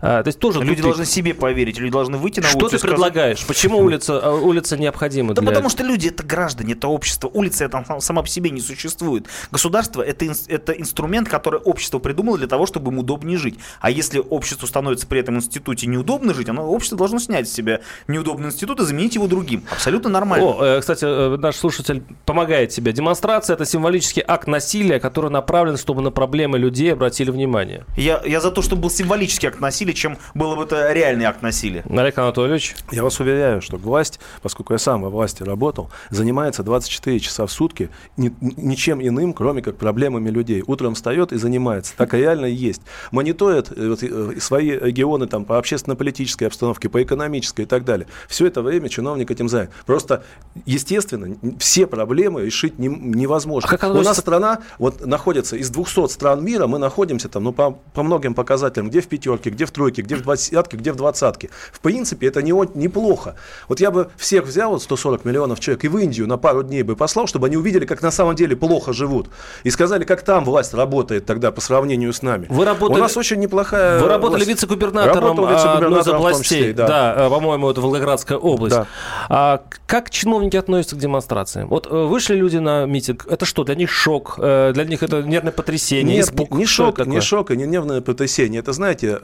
Speaker 6: А, то есть тоже люди должны себе поверить, люди должны выйти на
Speaker 1: Что улицу. Что ты предлагаешь? Почему улица, а, улица необходима?
Speaker 6: Да для... потому что люди это граждане, это общество. Улица это сама по себе не существует. Государство это, это инструмент, который общество придумало для того, чтобы им удобнее жить. А если обществу становится при этом институте неудобно жить, оно, общество должно снять с себя неудобный институт и заменить его другим. Абсолютно нормально.
Speaker 1: О, э, кстати, э, наш слушатель помогает себе. Демонстрация это символический акт насилия, который направлен, чтобы на проблемы людей обратили внимание.
Speaker 6: Я, я за то, чтобы был символический акт насилия, чем было бы это реальный акт насилия.
Speaker 1: Олег Анатольевич?
Speaker 2: Я вас уверяю, что власть, поскольку я сам во власти работал, занимается 24 часа в сутки ни, ничем иным, кроме как проблемами людей. Утром встает и занимается. Так и реально есть. Мониторит э, вот, э, свои регионы там, по общественно-политической обстановке, по экономической и так далее. Все это время чиновник этим занят. Просто, естественно, все проблемы решить не, невозможно. А как У нас страна вот, находится из 200 стран мира, мы находимся там, ну, по, по многим показателям, где в пятерке, где в тройке, где в двадцатке, где в двадцатке. В принципе, это не, неплохо. Вот я бы всех взял, вот 140 миллионов человек, и в Индию на пару дней бы послал, чтобы они увидели, как на самом деле плохо живут. И сказали, как там власть работает тогда по сравнению с нами.
Speaker 1: Вы работали,
Speaker 2: У нас очень неплохая
Speaker 1: Вы работали вице-губернатором одной из областей. да. да, э, по-моему, это Волгоградская область. Да. А как чиновники относятся к демонстрациям? Вот э, вышли люди на митинг, это что, для них шок? Э, для них это нервное потрясение?
Speaker 2: Нет, испуг? не, шок, не шок и не нервное потрясение. Это, знаете,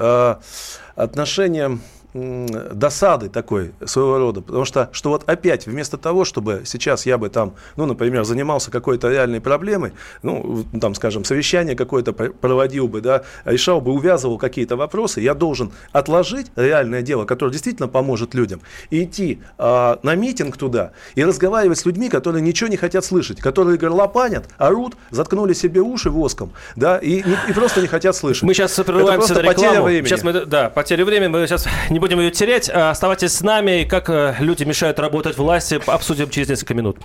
Speaker 2: отношение досады такой своего рода. Потому что, что вот опять, вместо того, чтобы сейчас я бы там, ну, например, занимался какой-то реальной проблемой, ну, там, скажем, совещание какое-то проводил бы, да, решал бы, увязывал какие-то вопросы, я должен отложить реальное дело, которое действительно поможет людям, и идти а, на митинг туда и разговаривать с людьми, которые ничего не хотят слышать, которые горлопанят, орут, заткнули себе уши воском, да, и, и просто не хотят слышать.
Speaker 1: Мы сейчас прерываемся на рекламу. Сейчас мы, да, потеря времени, мы сейчас не будем ее терять. А, оставайтесь с нами. Как э, люди мешают работать власти, обсудим через несколько минут.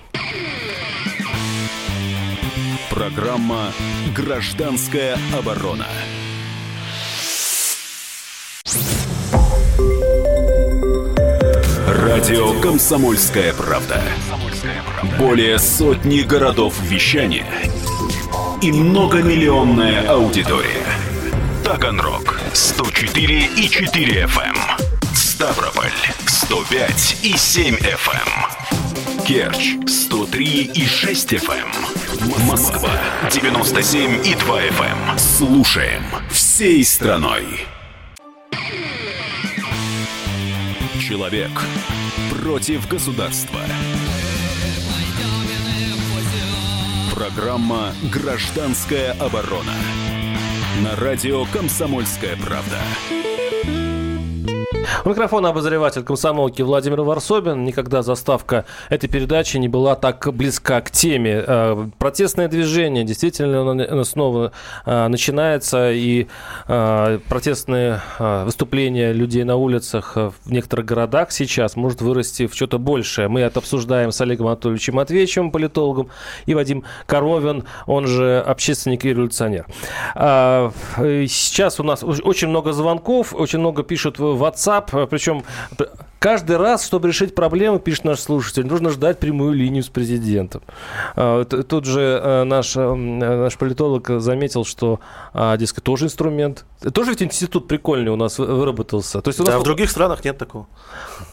Speaker 4: Программа «Гражданская оборона». Радио «Комсомольская правда». Более сотни городов вещания и многомиллионная аудитория. Таганрог 104 и 4 FM. Эм. Ставрополь 105 и 7 FM. Эм. Керчь 103 и 6 FM. Эм. Москва 97 и 2 FM. Слушаем всей страной. Человек против государства. Программа «Гражданская оборона» на радио «Комсомольская правда».
Speaker 1: У микрофона обозреватель комсомолки Владимир Варсобин. Никогда заставка этой передачи не была так близка к теме. Э, протестное движение действительно снова э, начинается, и э, протестные выступления людей на улицах в некоторых городах сейчас может вырасти в что-то большее. Мы это обсуждаем с Олегом Анатольевичем Матвеевичем, политологом, и Вадим Коровин, он же общественник и революционер. Сейчас у нас очень много звонков, очень много пишут в WhatsApp, WhatsApp, причем каждый раз, чтобы решить проблему, пишет наш слушатель, нужно ждать прямую линию с президентом. А, тут же э, наш, э, наш политолог заметил, что, а, дескать, тоже инструмент. Тоже ведь институт прикольный у нас выработался.
Speaker 2: То есть у нас... Да, в других странах нет такого.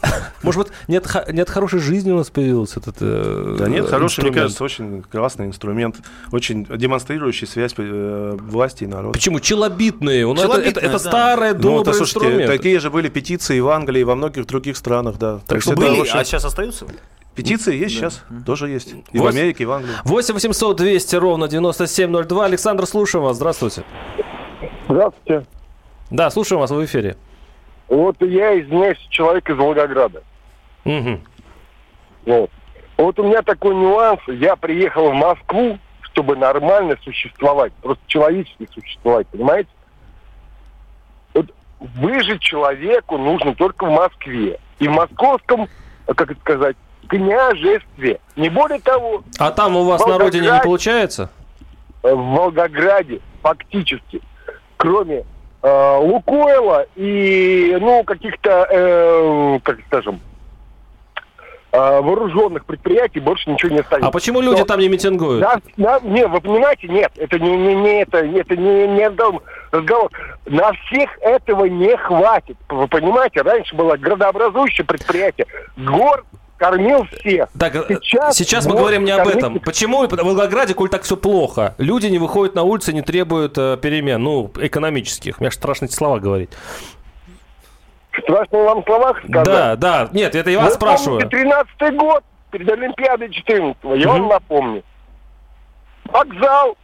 Speaker 1: Может быть, нет, нет хорошей жизни у нас появился этот
Speaker 2: э, Да нет, хороший, мне кажется, очень классный инструмент, очень демонстрирующий связь власти и народа.
Speaker 1: Почему? Челобитные. это, старый, ну, добрый инструмент.
Speaker 2: Такие же были петиции в Англии и во многих других странах, да.
Speaker 6: Так, что были, а сейчас остаются?
Speaker 2: Петиции есть да. сейчас, тоже есть. И 8... в Америке, и в Англии.
Speaker 1: 8 800 200 ровно 9702. Александр, слушаем вас. Здравствуйте.
Speaker 9: Здравствуйте.
Speaker 1: Да, слушаем вас в эфире.
Speaker 9: Вот я, извиняюсь, человек из Волгограда. Угу. Вот. Вот у меня такой нюанс. Я приехал в Москву, чтобы нормально существовать, просто человечески существовать, понимаете? Выжить человеку нужно только в Москве. И в московском, как это сказать, княжестве. Не более того...
Speaker 1: А там у вас на родине не получается?
Speaker 9: В Волгограде фактически, кроме э, Лукойла и, ну, каких-то, э, как скажем, э, вооруженных предприятий больше ничего не остается.
Speaker 1: А почему люди Но, там не митингуют?
Speaker 9: Да, да, не, вы понимаете, нет, это не, не, не это, это не, не разговор. На всех этого не хватит. Вы понимаете, раньше было градообразующее предприятие. Город кормил всех.
Speaker 1: Так, э, сейчас, сейчас мы говорим не об этом. Почему в Волгограде, коль так все плохо, люди не выходят на улицы, не требуют э, перемен, ну, экономических. Мне страшно эти слова говорить.
Speaker 9: Страшно вам словах сказать?
Speaker 1: Да, да. Нет, это я вас Вы спрашиваю.
Speaker 9: Помните, 13 год, перед Олимпиадой 14 я угу. вам напомню. Вокзал,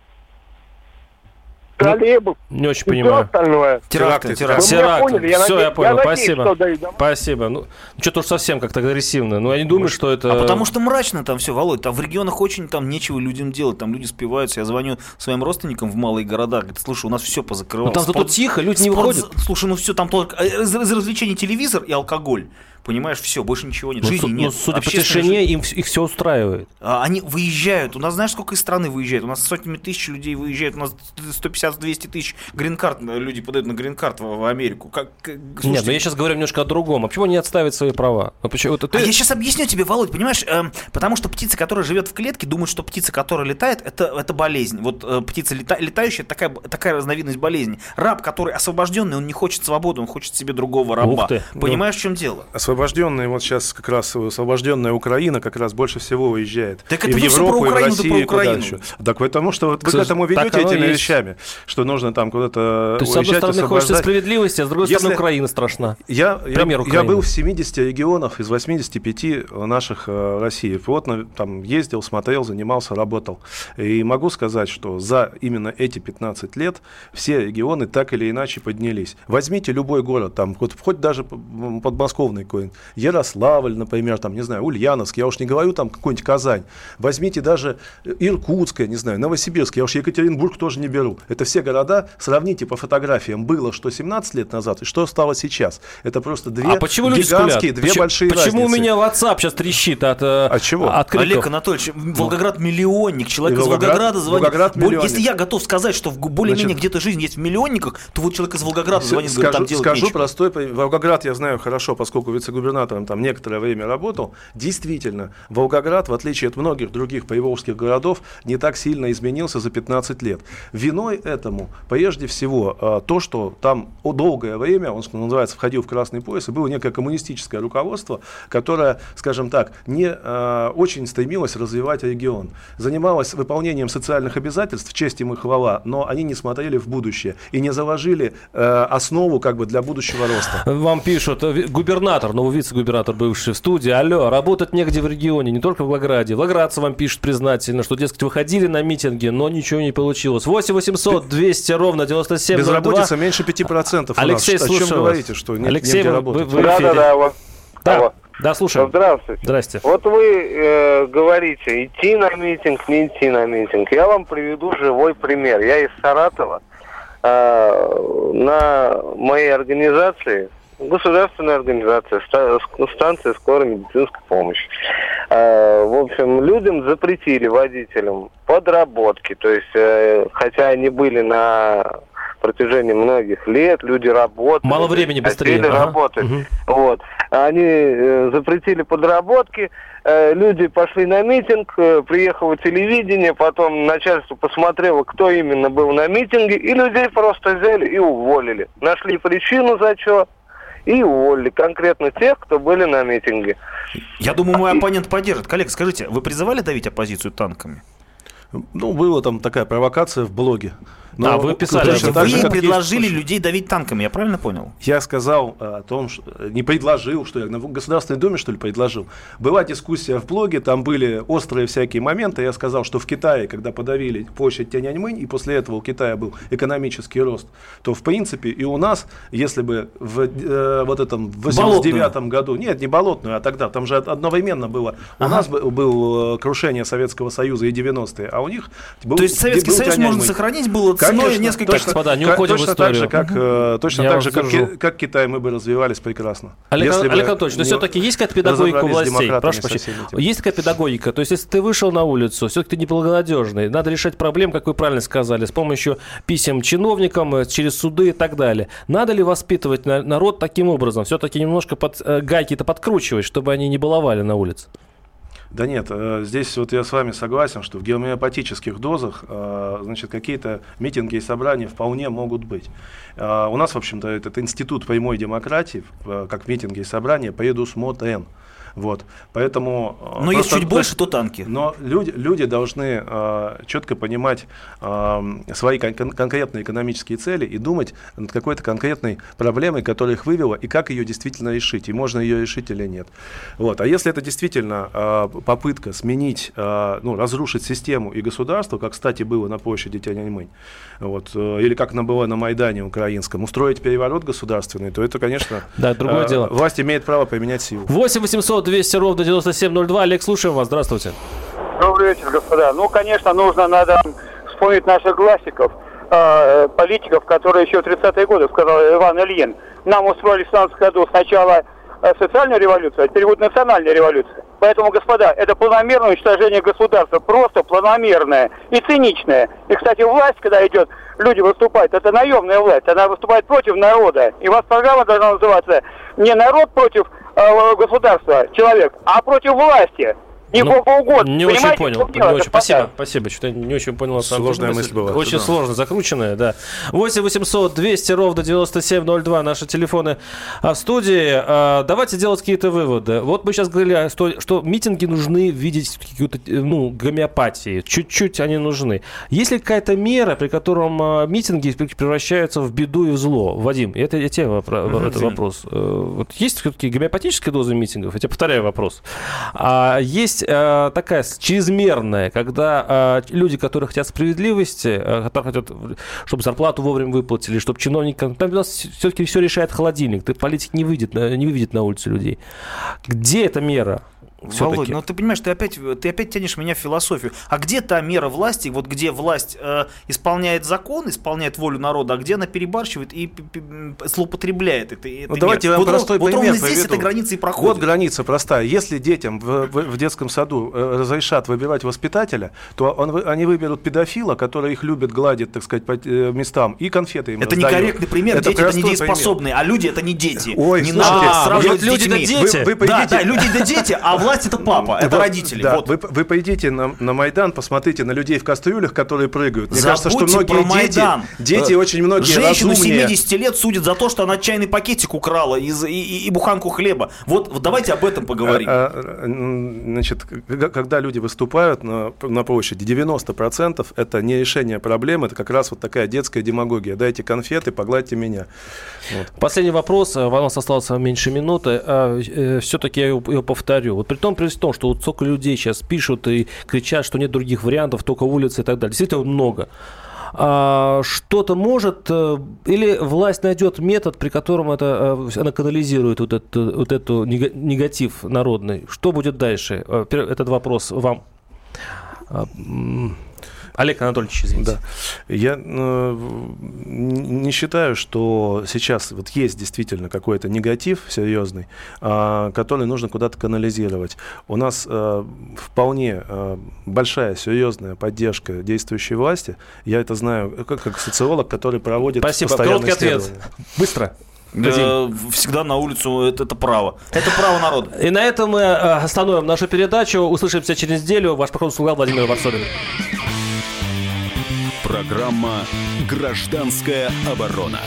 Speaker 9: троллейбус.
Speaker 1: Ну, не очень понимаю.
Speaker 9: остальное.
Speaker 1: Теракты, теракты. теракты. Я все, я понял, я спасибо. Надеюсь, спасибо. Ну, что-то уж совсем как-то агрессивно. Ну, я не думаю, что это...
Speaker 6: А потому что мрачно там все, Володь. Там в регионах очень там нечего людям делать. Там люди спиваются. Я звоню своим родственникам в малые города. Говорят, слушай, у нас все позакрывалось.
Speaker 1: Ну, там зато тихо, люди не выходят.
Speaker 6: Слушай, ну все, там только э, из развлечений телевизор и алкоголь понимаешь, все, больше ничего нет,
Speaker 1: ну,
Speaker 6: жизни
Speaker 1: ну,
Speaker 6: нет.
Speaker 1: судя по тишине, им их все устраивает.
Speaker 6: А, они выезжают, у нас знаешь, сколько из страны выезжает? У нас сотнями тысяч людей выезжают, у нас 150-200 тысяч грин-карт, э, люди подают на грин-карт в, в Америку. Как,
Speaker 1: слушайте, Нет, но я сейчас говорю немножко о другом. А почему не отставить свои права?
Speaker 6: А,
Speaker 1: почему,
Speaker 6: это ты... а я сейчас объясню тебе, Володь, понимаешь, э, потому что птица, которая живет в клетке, думает, что птица, которая летает, это, это болезнь. Вот э, птица лета, летающая, это такая, такая разновидность болезни. Раб, который освобожденный, он не хочет свободы, он хочет себе другого раба. Понимаешь, в чем дело?
Speaker 2: Освобожденный вот сейчас как раз освобожденная Украина как раз больше всего уезжает.
Speaker 6: Так и в Европу, и в Россию, и куда еще.
Speaker 2: Так потому что вот вы к этому ведете этими есть. вещами, что нужно там куда-то
Speaker 1: То есть, уезжать, с одной стороны, хочется справедливости, а с другой Если... стороны, Украина страшна.
Speaker 2: Я, Пример я, я был в 70 регионах из 85 наших э, России. Плотно там ездил, смотрел, занимался, работал. И могу сказать, что за именно эти 15 лет все регионы так или иначе поднялись. Возьмите любой город, там, хоть, хоть даже подмосковный какой какой-нибудь Ярославль, например, там, не знаю, Ульяновск, я уж не говорю там какой-нибудь Казань. Возьмите даже Иркутское, не знаю, Новосибирск, я уж Екатеринбург тоже не беру. Это все города, сравните по фотографиям, было что 17 лет назад и что стало сейчас. Это просто две
Speaker 1: а почему
Speaker 2: гигантские, две
Speaker 1: почему,
Speaker 2: большие
Speaker 1: Почему
Speaker 2: разницы.
Speaker 1: у меня WhatsApp сейчас трещит от,
Speaker 2: э, от чего?
Speaker 1: От криков?
Speaker 6: Олег Анатольевич, Волгоград миллионник, человек из Волгограда звонит. Волгоград миллионник. Если я готов сказать, что более-менее где-то жизнь есть в миллионниках, то вот человек из Волгограда звонит,
Speaker 2: скажу,
Speaker 6: говорит, там делать
Speaker 2: Скажу
Speaker 6: нечего.
Speaker 2: простой, Волгоград я знаю хорошо, поскольку вице-губернатором там некоторое время работал. Действительно, Волгоград, в отличие от многих других приволжских городов, не так сильно изменился за 15 лет. Виной этому, прежде всего, а, то, что там долгое время, он, что называется, входил в красный пояс, и было некое коммунистическое руководство, которое, скажем так, не э, очень стремилось развивать регион. Занималось выполнением социальных обязательств, честь им и хвала, но они не смотрели в будущее и не заложили э, основу как бы для будущего роста.
Speaker 1: Вам пишут, э, губернатор, новый вице-губернатор бывший в студии, алло, работать негде в регионе, не только в Волгограде. Волгоградцы вам пишут признательно, что, дескать, выходили на митинги, но ничего не получилось. 8 800 200 ровно 9702.
Speaker 2: Безработица меньше 5%
Speaker 1: Алексей,
Speaker 2: нас. О чем
Speaker 1: вас.
Speaker 2: говорите, что не,
Speaker 1: Алексей,
Speaker 2: негде
Speaker 1: вы,
Speaker 2: работать?
Speaker 1: вы в эфире.
Speaker 10: Да, да, да.
Speaker 1: Да,
Speaker 10: Алло.
Speaker 1: да, слушаем.
Speaker 10: Здравствуйте.
Speaker 1: Здрасте.
Speaker 10: Вот вы э, говорите, идти на митинг, не идти на митинг. Я вам приведу живой пример. Я из Саратова. Э, на моей организации, государственная организация, ста- станция скорой медицинской помощи. Э, в общем, людям запретили, водителям, подработки. То есть, э, хотя они были на протяжении многих лет, люди работали.
Speaker 1: Мало времени быстрее.
Speaker 10: Хотели
Speaker 1: Ага.
Speaker 10: работать.
Speaker 1: Мгм.
Speaker 10: Вот. Они э, запретили подработки, э, люди пошли на митинг, э, приехало телевидение, потом начальство посмотрело, кто именно был на митинге, и людей просто взяли и уволили. Нашли причину за что и уволили конкретно тех, кто были на митинге.
Speaker 6: Я думаю, мой оппонент поддержит. Коллега, скажите, вы призывали давить оппозицию танками?
Speaker 2: Ну, была там такая провокация в блоге.
Speaker 1: А, вы писали
Speaker 2: точно так
Speaker 6: Вы
Speaker 2: же,
Speaker 6: предложили
Speaker 2: есть-
Speaker 6: людей давить танками, я правильно понял?
Speaker 2: Я сказал э, о том, что не предложил, что я на Государственной Думе, что ли, предложил. Была дискуссия в блоге, там были острые всякие моменты. Я сказал, что в Китае, когда подавили площадь Тяньаньмынь, и после этого у Китая был экономический рост, то, в принципе, и у нас, если бы в э, вот этом в 89 году, нет, не болотную, а тогда, там же одновременно было, у нас был, был э, крушение Советского Союза и 90-е, а у них был
Speaker 6: То есть Советский
Speaker 2: был
Speaker 6: Союз можно сохранить было
Speaker 2: Конечно,
Speaker 6: несколько...
Speaker 2: точно,
Speaker 1: Господа, не уходим в
Speaker 2: точно так же,
Speaker 1: историю.
Speaker 2: как, э, точно
Speaker 1: Я
Speaker 2: так же, как, как Китай, мы бы развивались прекрасно.
Speaker 1: Олег,
Speaker 2: Если
Speaker 1: Олег Анатольевич, но
Speaker 2: не
Speaker 1: все-таки есть какая-то педагогика у властей? Прошу прощения. Есть такая педагогика? То есть, если ты вышел на улицу, все-таки ты неблагонадежный, надо решать проблем, как вы правильно сказали, с помощью писем чиновникам, э, через суды и так далее. Надо ли воспитывать на- народ таким образом? Все-таки немножко под, э, гайки-то подкручивать, чтобы они не баловали на улице?
Speaker 2: Да нет, э, здесь вот я с вами согласен, что в гомеопатических дозах, э, значит, какие-то митинги и собрания вполне могут быть. Э, У нас, в общем-то, этот институт прямой демократии, как митинги и собрания, предусмотрен. Вот, поэтому... э,
Speaker 6: Но если
Speaker 2: просто-
Speaker 6: чуть больше, то танки.
Speaker 2: Но люди, люди должны э, четко понимать э, свои кон- кон- конкретные экономические цели и думать над какой-то конкретной проблемой, которая их вывела, и как ее действительно решить, и можно ее решить или нет. Вот. А если это действительно э, попытка сменить, э, ну, разрушить систему и государство, как, кстати, было на площади Тяньаньмынь, вот, э, или как на было на Майдане украинском, устроить переворот государственный, то это, конечно,
Speaker 1: Да, другое
Speaker 2: э,
Speaker 1: дело.
Speaker 2: власть имеет право применять силу.
Speaker 1: 8 800 200 ровно 9702. Олег, слушаем вас. Здравствуйте.
Speaker 11: Добрый вечер, господа. Ну, конечно, нужно, надо вспомнить наших классиков, э, политиков, которые еще в 30-е годы, сказал Иван Ильин. Нам устроили в 17 году сначала э, социальную революцию, а теперь будет национальная революция. Поэтому, господа, это планомерное уничтожение государства, просто планомерное и циничное. И, кстати, власть, когда идет, люди выступают, это наемная власть, она выступает против народа. И у вас программа должна называться не народ против государства, человек, а против власти. Не
Speaker 1: Ну,
Speaker 11: богу угодно.
Speaker 1: Не очень понял. Не очень, спасибо, спасибо. Что-то не очень понял. на самом
Speaker 2: Сложная мысль была.
Speaker 1: Очень
Speaker 2: Да.
Speaker 1: сложно, закрученная, да. 8 800 200 ровно 9702 наши телефоны а, в студии. А, Давайте делать какие-то выводы. Вот мы сейчас говорили, что, что митинги нужны видеть какую-то, ну, гомеопатии. Чуть-чуть они нужны. Есть ли какая-то мера, при котором а, митинги превращаются в беду и в зло? Вадим, это я тебе вопро-
Speaker 6: Мгм,
Speaker 1: этот вопрос. Э, Вот есть все-таки гомеопатическая доза митингов? Я тебе повторяю вопрос. А есть есть э, такая чрезмерная, когда э, люди, которые хотят справедливости, э, которые хотят, чтобы зарплату вовремя выплатили, чтобы чиновникам... Там у нас все-таки все решает холодильник. Ты политик не выйдет, не выведет на улицу людей. Где эта мера?
Speaker 6: Володь, ну ты понимаешь, ты опять, ты опять тянешь меня в философию. А где та мера власти, вот где власть э, исполняет закон, исполняет волю народа, а где она перебарщивает и злоупотребляет это?
Speaker 2: ну, давайте я вот, простой вот, пример
Speaker 6: Вот ровно здесь эта граница и проходит.
Speaker 2: Вот граница простая. Если детям в, в, в детском саду э, разрешат выбирать воспитателя, то он, они выберут педофила, который их любит, гладит, так сказать, по э, местам, и конфеты им
Speaker 6: Это раздает. некорректный пример. Это дети это недееспособные, пример. а люди это не дети.
Speaker 2: Ой,
Speaker 6: не
Speaker 2: слушайте,
Speaker 6: надо сравнивать
Speaker 1: люди детьми. дети.
Speaker 6: Вы, вы да, да, люди это дети, а власть это папа, это родители.
Speaker 2: Да, вот. вы, вы пойдите на, на Майдан, посмотрите на людей в кастрюлях, которые прыгают.
Speaker 6: Мне Забудьте кажется, что многие дети,
Speaker 2: Майдан. дети очень многие
Speaker 6: Женщину
Speaker 2: разумнее.
Speaker 6: 70 лет судят за то, что она чайный пакетик украла из, и, и, и буханку хлеба. Вот, вот давайте об этом поговорим. А,
Speaker 2: а, значит, когда люди выступают на, на площади, 90% это не решение проблемы, это как раз вот такая детская демагогия. Дайте конфеты, погладьте меня.
Speaker 1: Вот. Последний вопрос. У нас осталось меньше минуты. А, э, Все-таки я его повторю. Вот при том, при том, что вот сколько людей сейчас пишут и кричат, что нет других вариантов, только улицы и так далее. Действительно много. А, что-то может, э, или власть найдет метод, при котором это, э, она канализирует вот, это, вот эту негатив народный. Что будет дальше? Э, этот вопрос вам. Олег Анатольевич, извините.
Speaker 2: Да. Я э, не считаю, что сейчас вот есть действительно какой-то негатив серьезный, э, который нужно куда-то канализировать. У нас э, вполне э, большая, серьезная поддержка действующей власти. Я это знаю как, как социолог, который проводит
Speaker 1: Спасибо. Короткий ответ. Быстро.
Speaker 6: Да, всегда на улицу это, это право. Это право народа.
Speaker 1: И на этом мы э, остановим нашу передачу. Услышимся через неделю. Ваш покорный слуга Владимир Варсобин.
Speaker 4: Программа «Гражданская оборона».